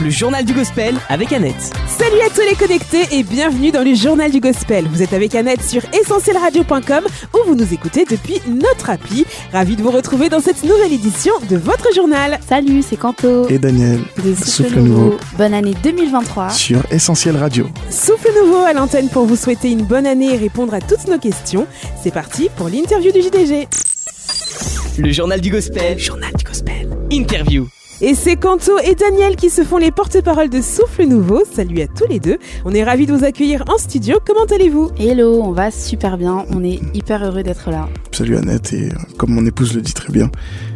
Le journal du gospel avec Annette. Salut à tous les connectés et bienvenue dans le journal du gospel. Vous êtes avec Annette sur essentielradio.com où vous nous écoutez depuis notre appli. Ravi de vous retrouver dans cette nouvelle édition de votre journal. Salut, c'est Kanto. et Daniel de Souffle Nouveau. Bonne année 2023. sur Essentiel Radio. Souffle nouveau à l'antenne pour vous souhaiter une bonne année et répondre à toutes nos questions. C'est parti pour l'interview du JDG. Le journal du gospel. Journal du gospel. Interview. Et c'est Kanto et Daniel qui se font les porte-paroles de Souffle Nouveau. Salut à tous les deux. On est ravis de vous accueillir en studio. Comment allez-vous? Hello, on va super bien. On est hyper heureux d'être là. Salut Annette et euh, comme mon épouse le dit très bien,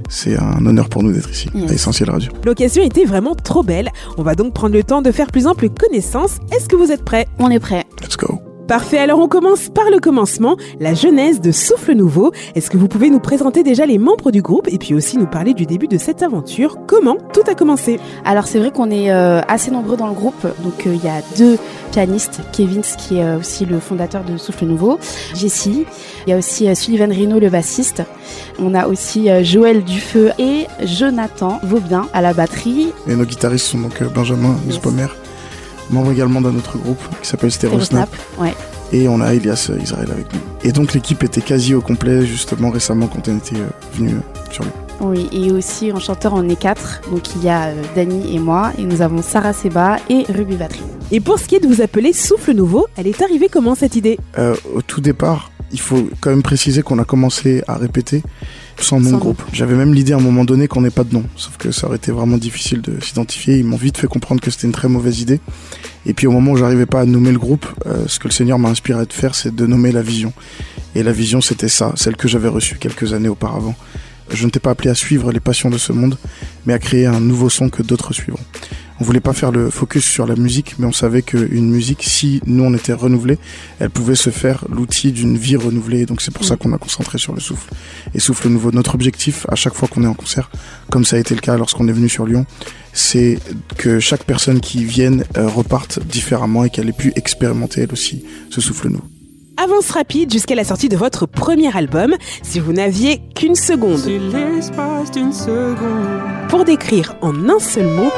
c'est un honneur pour nous d'être ici Yes. à Essentiel Radio. L'occasion était vraiment trop belle. On va donc prendre le temps de faire plus ample connaissance. Est-ce que vous êtes prêts? On est prêt. Let's go. Parfait, alors on commence par le commencement, la genèse de Souffle Nouveau. Est-ce que vous pouvez nous présenter déjà les membres du groupe et puis aussi nous parler du début de cette aventure? Comment tout a commencé? Alors c'est vrai qu'on est euh, assez nombreux dans le groupe. Donc euh, il y a deux pianistes, Kevin qui est euh, aussi le fondateur de Souffle Nouveau, Jessie. Il y a aussi euh, Sullivan Rino le bassiste. On a aussi euh, Joël Dufeu et Jonathan Vaubien à la batterie. Et nos guitaristes sont donc euh, Benjamin Yes. Membre également d'un autre groupe qui s'appelle Stereo Snap. Ouais. Et on a Elias euh, Israël avec nous. Et donc l'équipe était quasi au complet justement récemment quand on était euh, venu euh, sur lui. Oui, et aussi en chanteur on est quatre. Donc il y a euh, Dany et moi. Et nous avons Sarah Seba et Ruby Vatry. Et pour ce qui est de vous appeler Souffle Nouveau, elle est arrivée comment cette idée? Euh, au tout départ, il faut quand même préciser qu'on a commencé à répéter sans nom de groupe. J'avais même l'idée à un moment donné qu'on n'ait pas de nom, sauf que ça aurait été vraiment difficile de s'identifier. Ils m'ont vite fait comprendre que c'était une très mauvaise idée. Et puis au moment où j'arrivais pas à nommer le groupe, euh, ce que le Seigneur m'a inspiré de faire, c'est de nommer la vision. Et la vision, c'était ça, celle que j'avais reçue quelques années auparavant. Je n'étais pas appelé à suivre les passions de ce monde, mais à créer un nouveau son que d'autres suivront. On voulait pas faire le focus sur la musique, mais on savait qu'une musique, si nous on était renouvelés, elle pouvait se faire l'outil d'une vie renouvelée. Donc c'est pour ça qu'on a concentré sur le souffle. Et souffle nouveau. Notre objectif, à chaque fois qu'on est en concert, comme ça a été le cas lorsqu'on est venu sur Lyon, c'est que chaque personne qui vienne euh, reparte différemment et qu'elle ait pu expérimenter elle aussi ce souffle nouveau. Avance rapide jusqu'à la sortie de votre premier album. Si vous n'aviez qu'une seconde pour décrire en un seul mot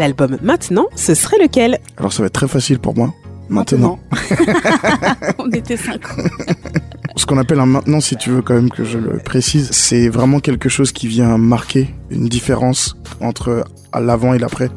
l'album maintenant, ce serait lequel? Alors ça va être très facile pour moi. Maintenant. on était cinq. Ce qu'on appelle un maintenant, si tu veux quand même que je le précise, c'est vraiment quelque chose qui vient marquer une différence entre à l'avant et l'après.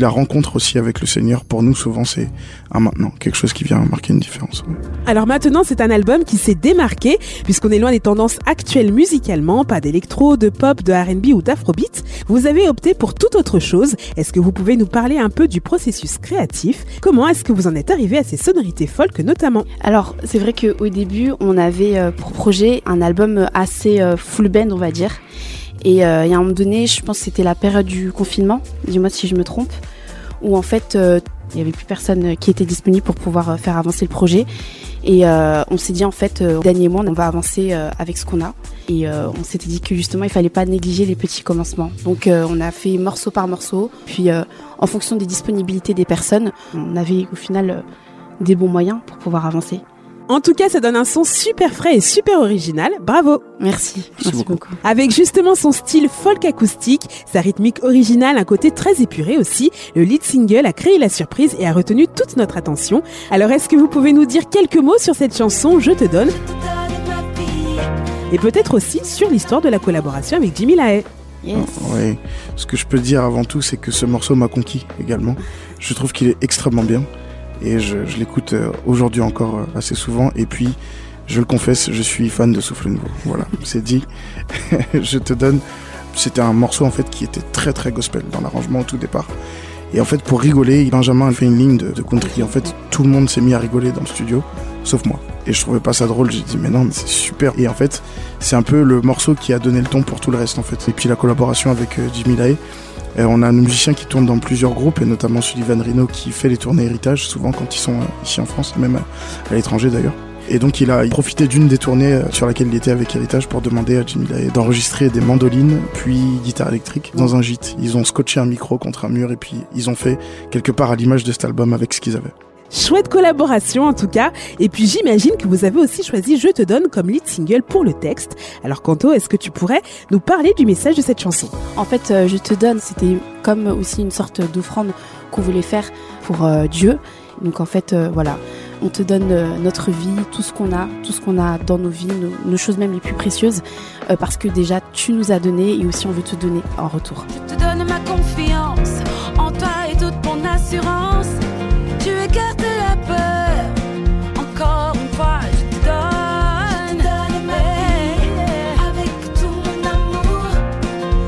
La rencontre aussi avec le Seigneur, pour nous, souvent, c'est un maintenant, quelque chose qui vient marquer une différence. Alors maintenant, c'est un album qui s'est démarqué puisqu'on est loin des tendances actuelles musicalement, pas d'électro, de pop, de R&B ou d'afrobeat. Vous avez opté pour toute autre chose. Est-ce que vous pouvez nous parler un peu du processus créatif? Comment est-ce que vous en êtes arrivé à ces sonorités folk notamment? Alors, c'est vrai qu'au début, on avait euh, pour projet un album assez euh, full band, on va dire. Et euh, y a un moment donné, je pense que c'était la période du confinement, dis-moi si je me trompe, où en fait, euh, il n'y avait plus personne qui était disponible pour pouvoir euh, faire avancer le projet. Et euh, on s'est dit, en fait, euh, Dany et moi, on va avancer euh, avec ce qu'on a. Et euh, on s'était dit que justement, il fallait pas négliger les petits commencements. Donc, euh, on a fait morceau par morceau. Puis, euh, en fonction des disponibilités des personnes, on avait au final euh, des bons moyens pour pouvoir avancer. En tout cas, ça donne un son super frais et super original. Bravo Merci. Merci, beaucoup. beaucoup. Avec justement son style folk acoustique, sa rythmique originale, un côté très épuré aussi, le lead single a créé la surprise et a retenu toute notre attention. Alors est-ce que vous pouvez nous dire quelques mots sur cette chanson Je te donne Et peut-être aussi sur l'histoire de la collaboration avec Jimmy Lahaye. Yes. Oui. Ce que je peux dire avant tout, c'est que ce morceau m'a conquis également. Je trouve qu'il est extrêmement bien et je, l'écoute euh, aujourd'hui encore euh, assez souvent. Et puis, je le confesse, je suis fan de Souffle Nouveau. Voilà, c'est dit. je te donne. C'était un morceau en fait qui était très très gospel dans l'arrangement au tout départ. Et en fait, pour rigoler, Benjamin a fait une ligne de, de country. En fait, tout le monde s'est mis à rigoler dans le studio, sauf moi. Et je trouvais pas ça drôle. J'ai dit, mais non, mais c'est super. Et en fait, c'est un peu le morceau qui a donné le ton pour tout le reste, en fait. Et puis la collaboration avec euh, Jimmy Lahaye. Euh, on a un musicien qui tourne dans plusieurs groupes, et notamment Sullivan Rino qui fait les tournées héritage, souvent quand ils sont euh, ici en France, même à l'étranger d'ailleurs. Et donc il a profité d'une des tournées euh, sur laquelle il était avec Héritage pour demander à Jimmy Lahaye d'enregistrer des mandolines, puis guitare électrique dans un gîte. Ils ont scotché un micro contre un mur et puis ils ont fait quelque part à l'image de cet album avec ce qu'ils avaient. Chouette collaboration en tout cas. Et puis j'imagine que vous avez aussi choisi Je te donne comme lead single pour le texte. Alors Kanto, est-ce que tu pourrais nous parler du message de cette chanson? En fait, euh, Je te donne, c'était comme aussi une sorte d'offrande qu'on voulait faire pour euh, Dieu. Donc en fait, voilà, on te donne notre vie, tout ce qu'on a, tout ce qu'on a dans nos vies, nos, choses même les plus précieuses, parce que déjà tu nous as donné et aussi on veut te donner en retour. Je te donne ma confiance en toi et toute mon assurance. Tu écartes la peur. Encore une fois, je te donne. Avec tout mon amour,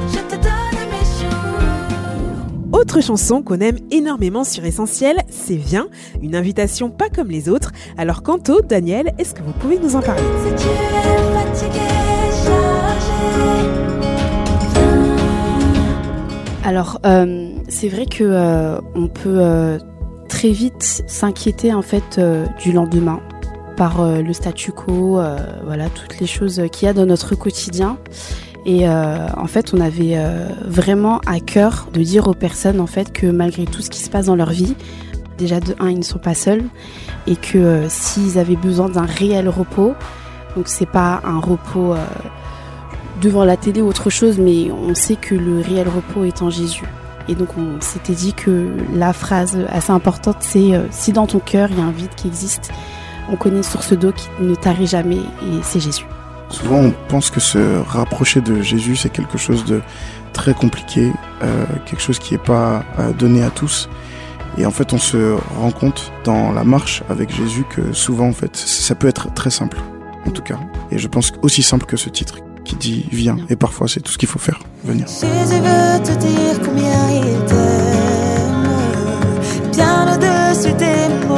je te donne mes jours. Autre chanson qu'on aime énormément sur Essentiel, c'est Viens, une invitation pas comme les autres. Alors Kanto, Daniel, est-ce que vous pouvez nous en parler? Si tu es fatigué, chargé. Alors, euh, c'est vrai que euh, on peut euh, très vite s'inquiéter en fait euh, du lendemain par euh, le statu quo, euh, voilà toutes les choses qu'il y a dans notre quotidien. Et euh, en fait, on avait euh, vraiment à cœur de dire aux personnes en fait que malgré tout ce qui se passe dans leur vie, déjà de un, ils ne sont pas seuls et que euh, s'ils avaient besoin d'un réel repos, donc c'est pas un repos euh, devant la télé ou autre chose, mais on sait que le réel repos est en Jésus. Et donc on s'était dit que la phrase assez importante, c'est euh, si dans ton cœur il y a un vide qui existe, on connaît une source d'eau qui ne tarit jamais et c'est Jésus. Souvent, on pense que se rapprocher de Jésus, c'est quelque chose de très compliqué, quelque chose qui n'est pas donné à tous. Et en fait, on se rend compte dans la marche avec Jésus que souvent, en fait, ça peut être très simple, en tout cas. Et je pense aussi simple que ce titre qui dit viens. Et parfois, c'est tout ce qu'il faut faire, venir. Jésus veut te dire combien il t'aime, au-dessus des mots.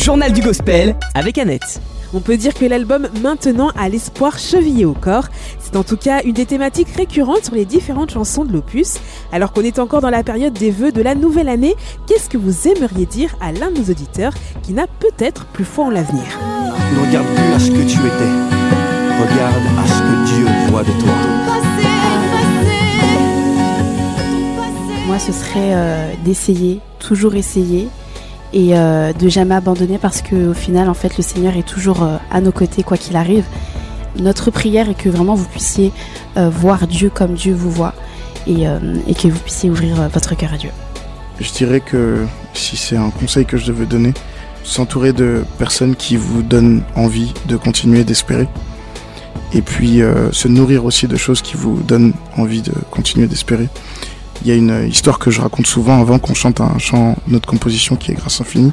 Journal du gospel avec Annette. On peut dire que l'album Maintenant a l'espoir chevillé au corps. C'est en tout cas une des thématiques récurrentes sur les différentes chansons de l'opus. Alors qu'on est encore dans la période des vœux de la nouvelle année, qu'est-ce que vous aimeriez dire à l'un de nos auditeurs qui n'a peut-être plus foi en l'avenir? Ne regarde plus à ce que tu étais. Regarde à ce que Dieu voit de toi. Moi, ce serait euh, d'essayer, toujours essayer et euh, de jamais abandonner parce que au final, en fait, le Seigneur est toujours euh, à nos côtés quoi qu'il arrive. Notre prière est que vraiment vous puissiez euh, voir Dieu comme Dieu vous voit et, que vous puissiez ouvrir votre cœur à Dieu. Je dirais que si c'est un conseil que je devais donner, s'entourer de personnes qui vous donnent envie de continuer d'espérer. Et puis se nourrir aussi de choses qui vous donnent envie de continuer d'espérer. Il y a une histoire que je raconte souvent avant qu'on chante un chant, notre composition qui est Grâce Infinie,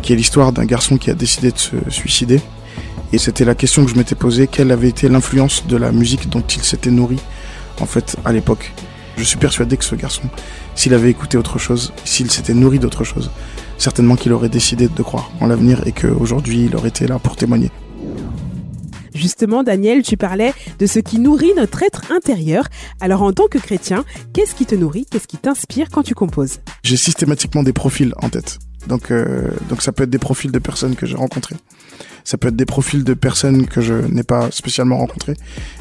qui est l'histoire d'un garçon qui a décidé de se suicider. Et c'était la question que je m'étais posée, quelle avait été l'influence de la musique dont il s'était nourri, en fait, à l'époque. Je suis persuadé que ce garçon, s'il avait écouté autre chose, s'il s'était nourri d'autre chose, certainement qu'il aurait décidé de croire en l'avenir et qu'aujourd'hui il aurait été là pour témoigner. Justement, Daniel, tu parlais de ce qui nourrit notre être intérieur. Alors en tant que chrétien, qu'est-ce qui te nourrit? Qu'est-ce qui t'inspire quand tu composes? J'ai systématiquement des profils en tête. Donc, euh, ça peut être des profils de personnes que j'ai rencontrées. Ça peut être des profils de personnes que je n'ai pas spécialement rencontrées,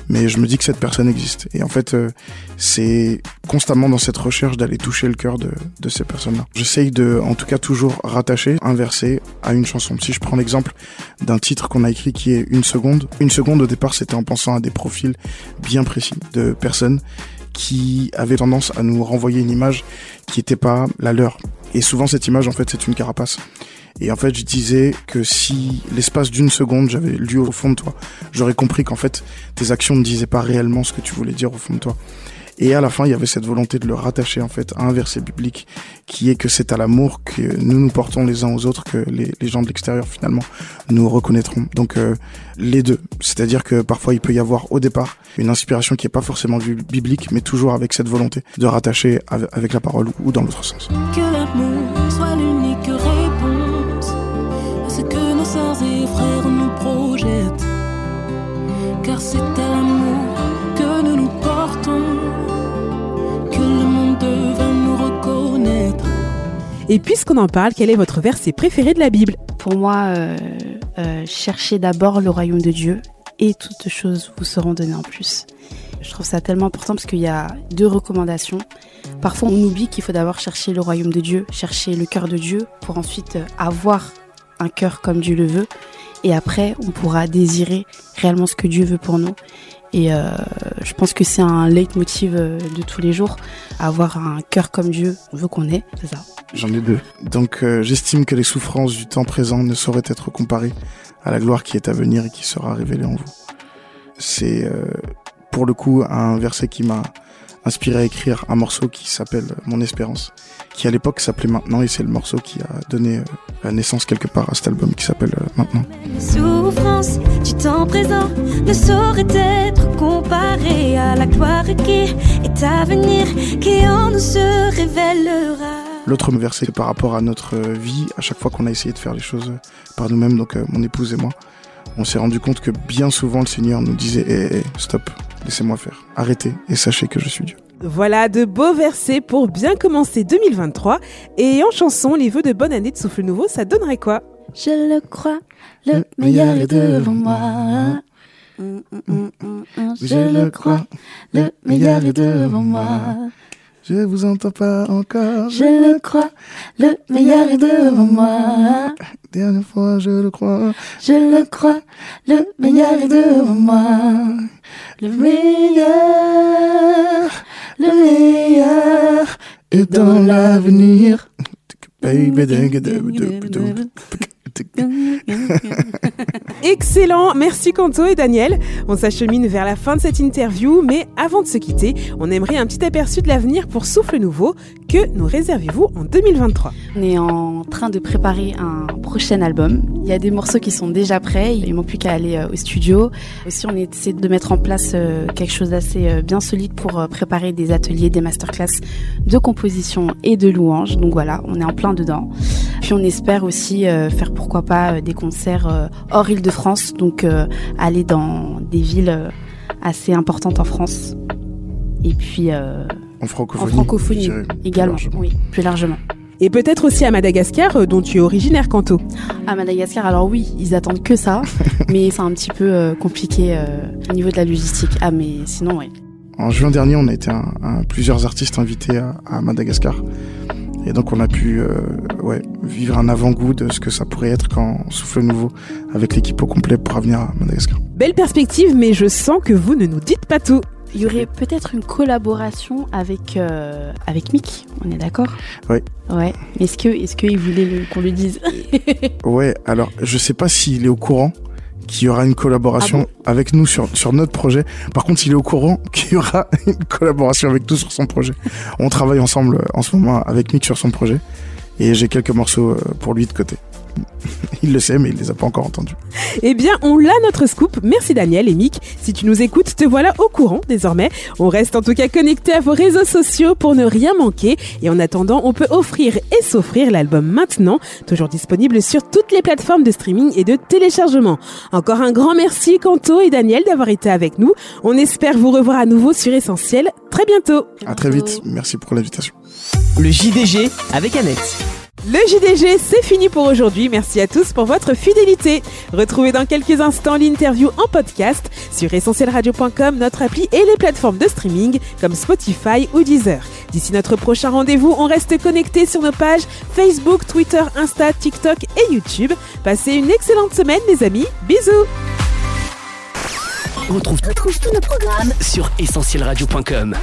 mais je me dis que cette personne existe. Et en fait, euh, c'est constamment dans cette recherche d'aller toucher le cœur de, de ces personnes-là. J'essaye de, en tout cas, toujours rattacher un verset à une chanson. Si je prends l'exemple d'un titre qu'on a écrit qui est Une seconde, Une seconde au départ, c'était en pensant à des profils bien précis de personnes qui avaient tendance à nous renvoyer une image qui n'était pas la leur. Et souvent, cette image, en fait, c'est une carapace. Et en fait, je disais que si l'espace d'une seconde, j'avais lu au fond de toi, j'aurais compris qu'en fait, tes actions ne disaient pas réellement ce que tu voulais dire au fond de toi. Et à la fin, il y avait cette volonté de le rattacher en fait à un verset biblique qui est que c'est à l'amour que nous nous portons les uns aux autres que les, gens de l'extérieur finalement nous reconnaîtront. Donc euh, les deux, c'est-à-dire que parfois il peut y avoir au départ une inspiration qui est pas forcément bi- biblique, mais toujours avec cette volonté de rattacher ave- avec la parole ou dans l'autre sens. Que l'amour soit sœurs et frères nous projettent. Car c'est à l'amour que nous nous portons que le monde va nous reconnaître. Et puisqu'on en parle, quel est votre verset préféré de la Bible? Pour moi, euh, euh, cherchez d'abord le royaume de Dieu et toutes choses vous seront données en plus. Je trouve ça tellement important parce qu'il y a deux recommandations. Parfois, on oublie qu'il faut d'abord chercher le royaume de Dieu, chercher le cœur de Dieu pour ensuite euh, avoir un cœur comme Dieu le veut. Et après, on pourra désirer réellement ce que Dieu veut pour nous. Et euh, je pense que c'est un leitmotiv euh, de tous les jours, avoir un cœur comme Dieu veut qu'on ait, ça. J'en ai deux. Donc euh, j'estime que les souffrances du temps présent ne sauraient être comparées à la gloire qui est à venir et qui sera révélée en vous. C'est pour le coup un verset qui m'a inspiré à écrire un morceau qui s'appelle Mon Espérance, qui à l'époque s'appelait Maintenant et c'est le morceau qui a donné euh, naissance quelque part à cet album qui s'appelle euh, Maintenant. Les souffrances du temps présent ne sauraient être comparées à la gloire qui est à venir, qui en nous se révélera. L'autre verset par rapport à notre euh, vie, à chaque fois qu'on a essayé de faire les choses par nous-mêmes, donc mon épouse et moi, on s'est rendu compte que bien souvent le Seigneur nous disait Eh, eh, stop, laissez-moi faire, arrêtez et sachez que je suis Dieu. Voilà de beaux versets pour bien commencer 2023. Et en chanson, les vœux de bonne année de Souffle Nouveau, ça donnerait quoi? Je le crois, le meilleur est devant moi. Hum, hum, hum, Je le crois, le meilleur est devant moi. Je vous entends pas encore. Je le crois, le meilleur est devant moi. Dernière fois, je le crois. Je le crois, le meilleur est devant moi. Le meilleur, le meilleur Et dans l'avenir. Baby, Excellent, merci Kanto et Daniel. On s'achemine vers la fin de cette interview, mais avant de se quitter, on aimerait un petit aperçu de l'avenir pour Souffle Nouveau. Que nous réservez-vous en 2023 On est en train de préparer un prochain album. Il y a des morceaux qui sont déjà prêts, il manque plus qu'à aller euh, au studio. Aussi, on essaie de mettre en place euh, quelque chose d'assez euh, bien solide pour préparer des ateliers, des masterclass de composition et de louanges. Donc voilà, on est en plein dedans. Puis on espère aussi faire pourquoi pas des concerts hors Île-de-France, donc aller dans des villes assez importantes en France. Et puis En en francophonie. francophonie je dirais, également, oui, plus largement. Et peut-être aussi à Madagascar, euh, dont tu es originaire Kanto. À Madagascar, alors oui, ils attendent que ça, mais c'est un petit peu euh, compliqué euh, au niveau de la logistique. Ah, mais sinon, oui. En juin dernier, on a été un, un- plusieurs artistes invités à, à Madagascar. Et donc on a pu euh, ouais, vivre un avant-goût de ce que ça pourrait être quand Souffle Nouveau, avec l'équipe au complet, pourra venir à Madagascar. Belle perspective, mais je sens que vous ne nous dites pas tout. Il y aurait peut-être une collaboration avec euh, avec Mick, on est d'accord? Oui. Ouais. Est-ce que est-ce qu'il voulait qu'on le dise? Ouais, alors je sais pas s'il est au courant qu'il y aura une collaboration Ah avec nous sur, sur notre projet. Par contre, il est au courant qu'il y aura une collaboration avec nous sur son projet. On travaille ensemble euh, en ce moment avec Mick sur son projet. Et j'ai quelques morceaux euh, pour lui de côté. Il le sait, mais il les a pas encore entendus. Eh bien, on l'a notre scoop. Merci Daniel et Mick. Si tu nous écoutes, te voilà au courant désormais. On reste en tout cas connecté à vos réseaux sociaux pour ne rien manquer. Et en attendant, on peut offrir et s'offrir l'album maintenant, toujours disponible sur toutes les plateformes de streaming et de téléchargement. Encore un grand merci Kanto et Daniel d'avoir été avec nous. On espère vous revoir à nouveau sur Essentiel très bientôt. À très vite. Merci pour l'invitation. Le JDG avec Annette. Le JDG, c'est fini pour aujourd'hui. Merci à tous pour votre fidélité. Retrouvez dans quelques instants l'interview en podcast sur essentielradio.com, notre appli et les plateformes de streaming comme Spotify ou Deezer. D'ici notre prochain rendez-vous, on reste connecté sur nos pages Facebook, Twitter, Insta, TikTok et YouTube. Passez une excellente semaine les amis. Bisous On retrouve, tous nos programmes sur essentielradio.com.